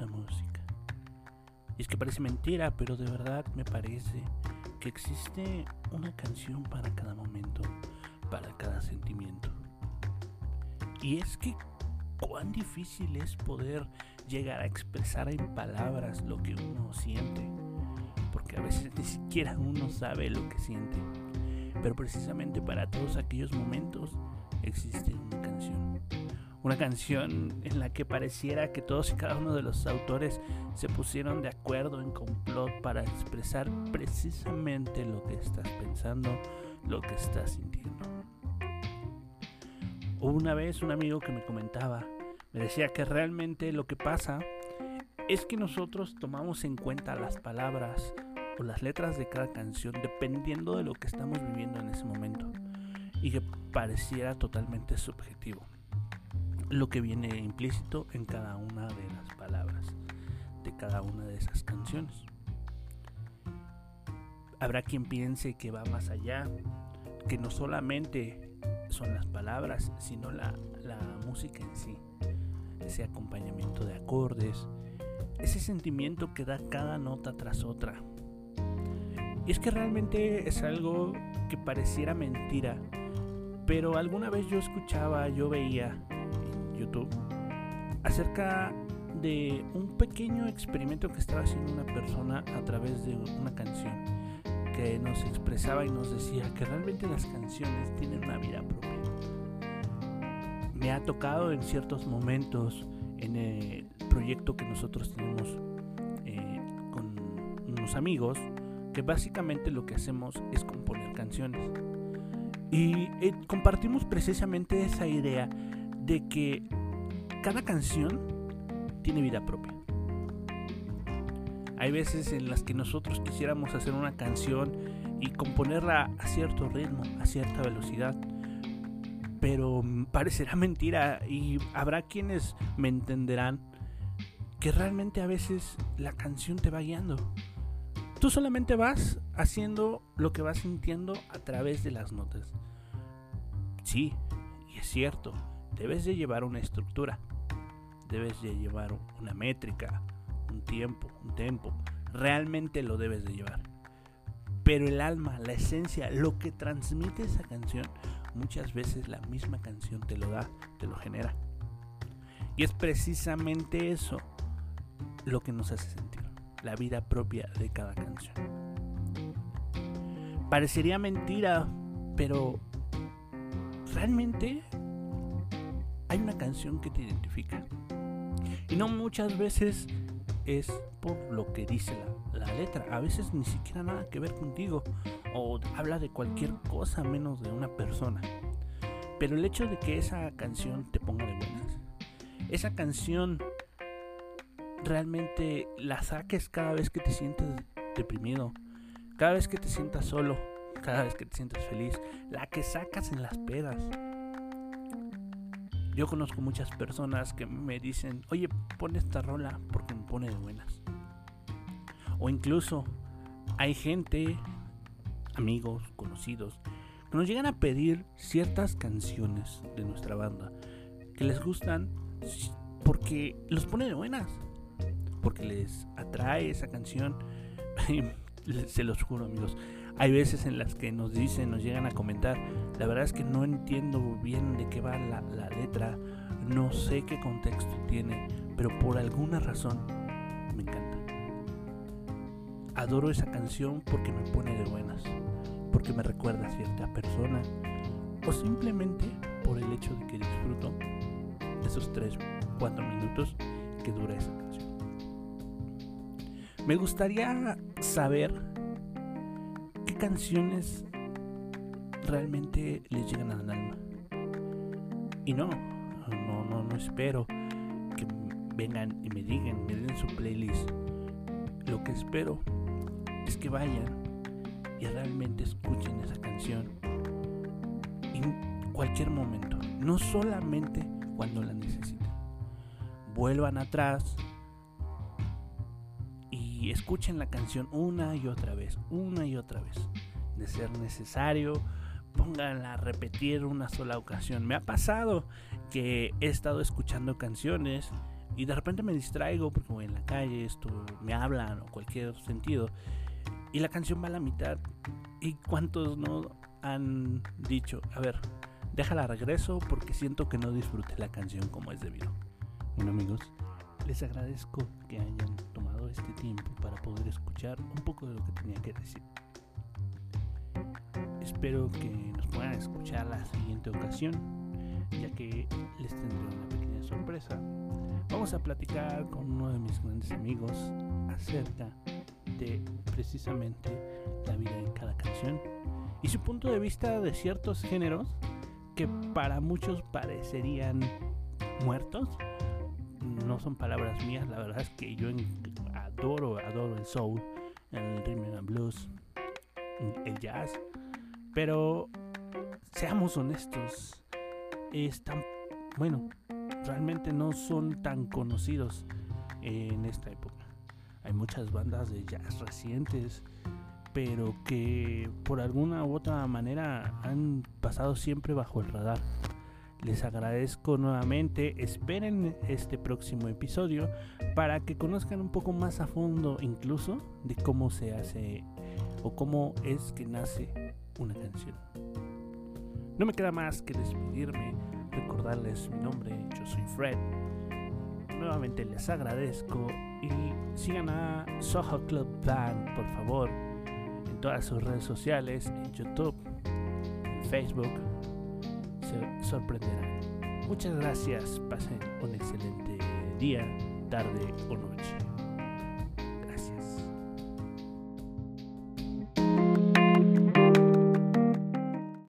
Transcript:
música. Y es que parece mentira, pero de verdad me parece que existe una canción para cada momento, para cada sentimiento. Y es que cuán difícil es poder llegar a expresar en palabras lo que uno siente. Porque a veces ni siquiera uno sabe lo que siente. Pero precisamente para todos aquellos momentos existe una canción. Una canción en la que pareciera que todos y cada uno de los autores se pusieron de acuerdo en complot para expresar precisamente lo que estás pensando, lo que estás sintiendo. Una vez un amigo que me comentaba, me decía que realmente lo que pasa es que nosotros tomamos en cuenta las palabras o las letras de cada canción dependiendo de lo que estamos viviendo en ese momento y que pareciera totalmente subjetivo lo que viene implícito en cada una de las palabras de cada una de esas canciones. Habrá quien piense que va más allá, que no solamente son las palabras, sino la, la música en sí, ese acompañamiento de acordes, ese sentimiento que da cada nota tras otra. Y es que realmente es algo que pareciera mentira, pero alguna vez yo escuchaba, yo veía YouTube acerca de un pequeño experimento que estaba haciendo una persona a través de una canción que nos expresaba y nos decía que realmente las canciones tienen una vida propia. Me ha tocado en ciertos momentos en el proyecto que nosotros tenemos eh, con unos amigos que básicamente lo que hacemos es componer canciones. Y eh, compartimos precisamente esa idea de que cada canción tiene vida propia. Hay veces en las que nosotros quisiéramos hacer una canción y componerla a cierto ritmo, a cierta velocidad, pero parecerá mentira y habrá quienes me entenderán que realmente a veces la canción te va guiando. Tú solamente vas haciendo lo que vas sintiendo a través de las notas. Sí, y es cierto, debes de llevar una estructura, debes de llevar una métrica, un tiempo, un tempo, realmente lo debes de llevar. Pero el alma, la esencia, lo que transmite esa canción, muchas veces la misma canción te lo da, te lo genera. Y es precisamente eso lo que nos hace sentir, la vida propia de cada canción. Parecería mentira, pero realmente hay una canción que te identifica. Y no muchas veces es por lo que dice la, letra. A veces ni siquiera nada que ver contigo. O habla de cualquier cosa menos de una persona. Pero el hecho de que esa canción te ponga de buenas. Esa canción realmente la saques cada vez que te sientes deprimido. Cada vez que te sientas solo. Cada vez que te sientas feliz. La que sacas en las pedas yo conozco muchas personas que me dicen, oye, pon esta rola porque me pone de buenas. O incluso hay gente, amigos, conocidos, que nos llegan a pedir ciertas canciones de nuestra banda que les gustan porque los pone de buenas, porque les atrae esa canción. Se los juro, amigos. Hay veces en las que nos dicen, nos llegan a comentar, la verdad es que no entiendo bien de qué va la, letra, no sé qué contexto tiene, pero por alguna razón me encanta. Adoro esa canción porque me pone de buenas, porque me recuerda a cierta persona o simplemente por el hecho de que disfruto esos 3, 4 minutos que dura esa canción. Me gustaría saber canciones realmente les llegan al alma. Y no, no, no, no espero que vengan y me digan, me den su playlist. Lo que espero es que vayan y realmente escuchen esa canción en cualquier momento, no solamente cuando la necesiten. Vuelvan atrás, escuchen la canción una y otra vez, una y otra vez. De ser necesario, pónganla a repetir una sola ocasión. Me ha pasado que he estado escuchando canciones y de repente me distraigo porque voy en la calle, esto me hablan o cualquier sentido y la canción va a la mitad y cuántos no han dicho, a ver, déjala regreso porque siento que no disfruté la canción como es debido. Bueno amigos, les agradezco que hayan este tiempo para poder escuchar un poco de lo que tenía que decir. Espero que nos puedan escuchar la siguiente ocasión, ya que les tendré una pequeña sorpresa. Vamos a platicar con uno de mis grandes amigos acerca de precisamente la vida en cada canción y su punto de vista de ciertos géneros que para muchos parecerían muertos. No son palabras mías, la verdad es que yo adoro, adoro el soul, el rhythm and blues, el jazz, pero seamos honestos, es bueno, realmente no son tan conocidos en esta época. Hay muchas bandas de jazz recientes pero que por alguna u otra manera han pasado siempre bajo el radar. Les agradezco nuevamente, esperen este próximo episodio para que conozcan un poco más a fondo incluso de cómo se hace o cómo es que nace una canción. No me queda más que despedirme, recordarles mi nombre, yo soy Fred. Nuevamente les agradezco y sigan a Soho Club Band, por favor todas sus redes sociales, en YouTube, en Facebook, se sorprenderán. Muchas gracias, pasen un excelente día, tarde o noche.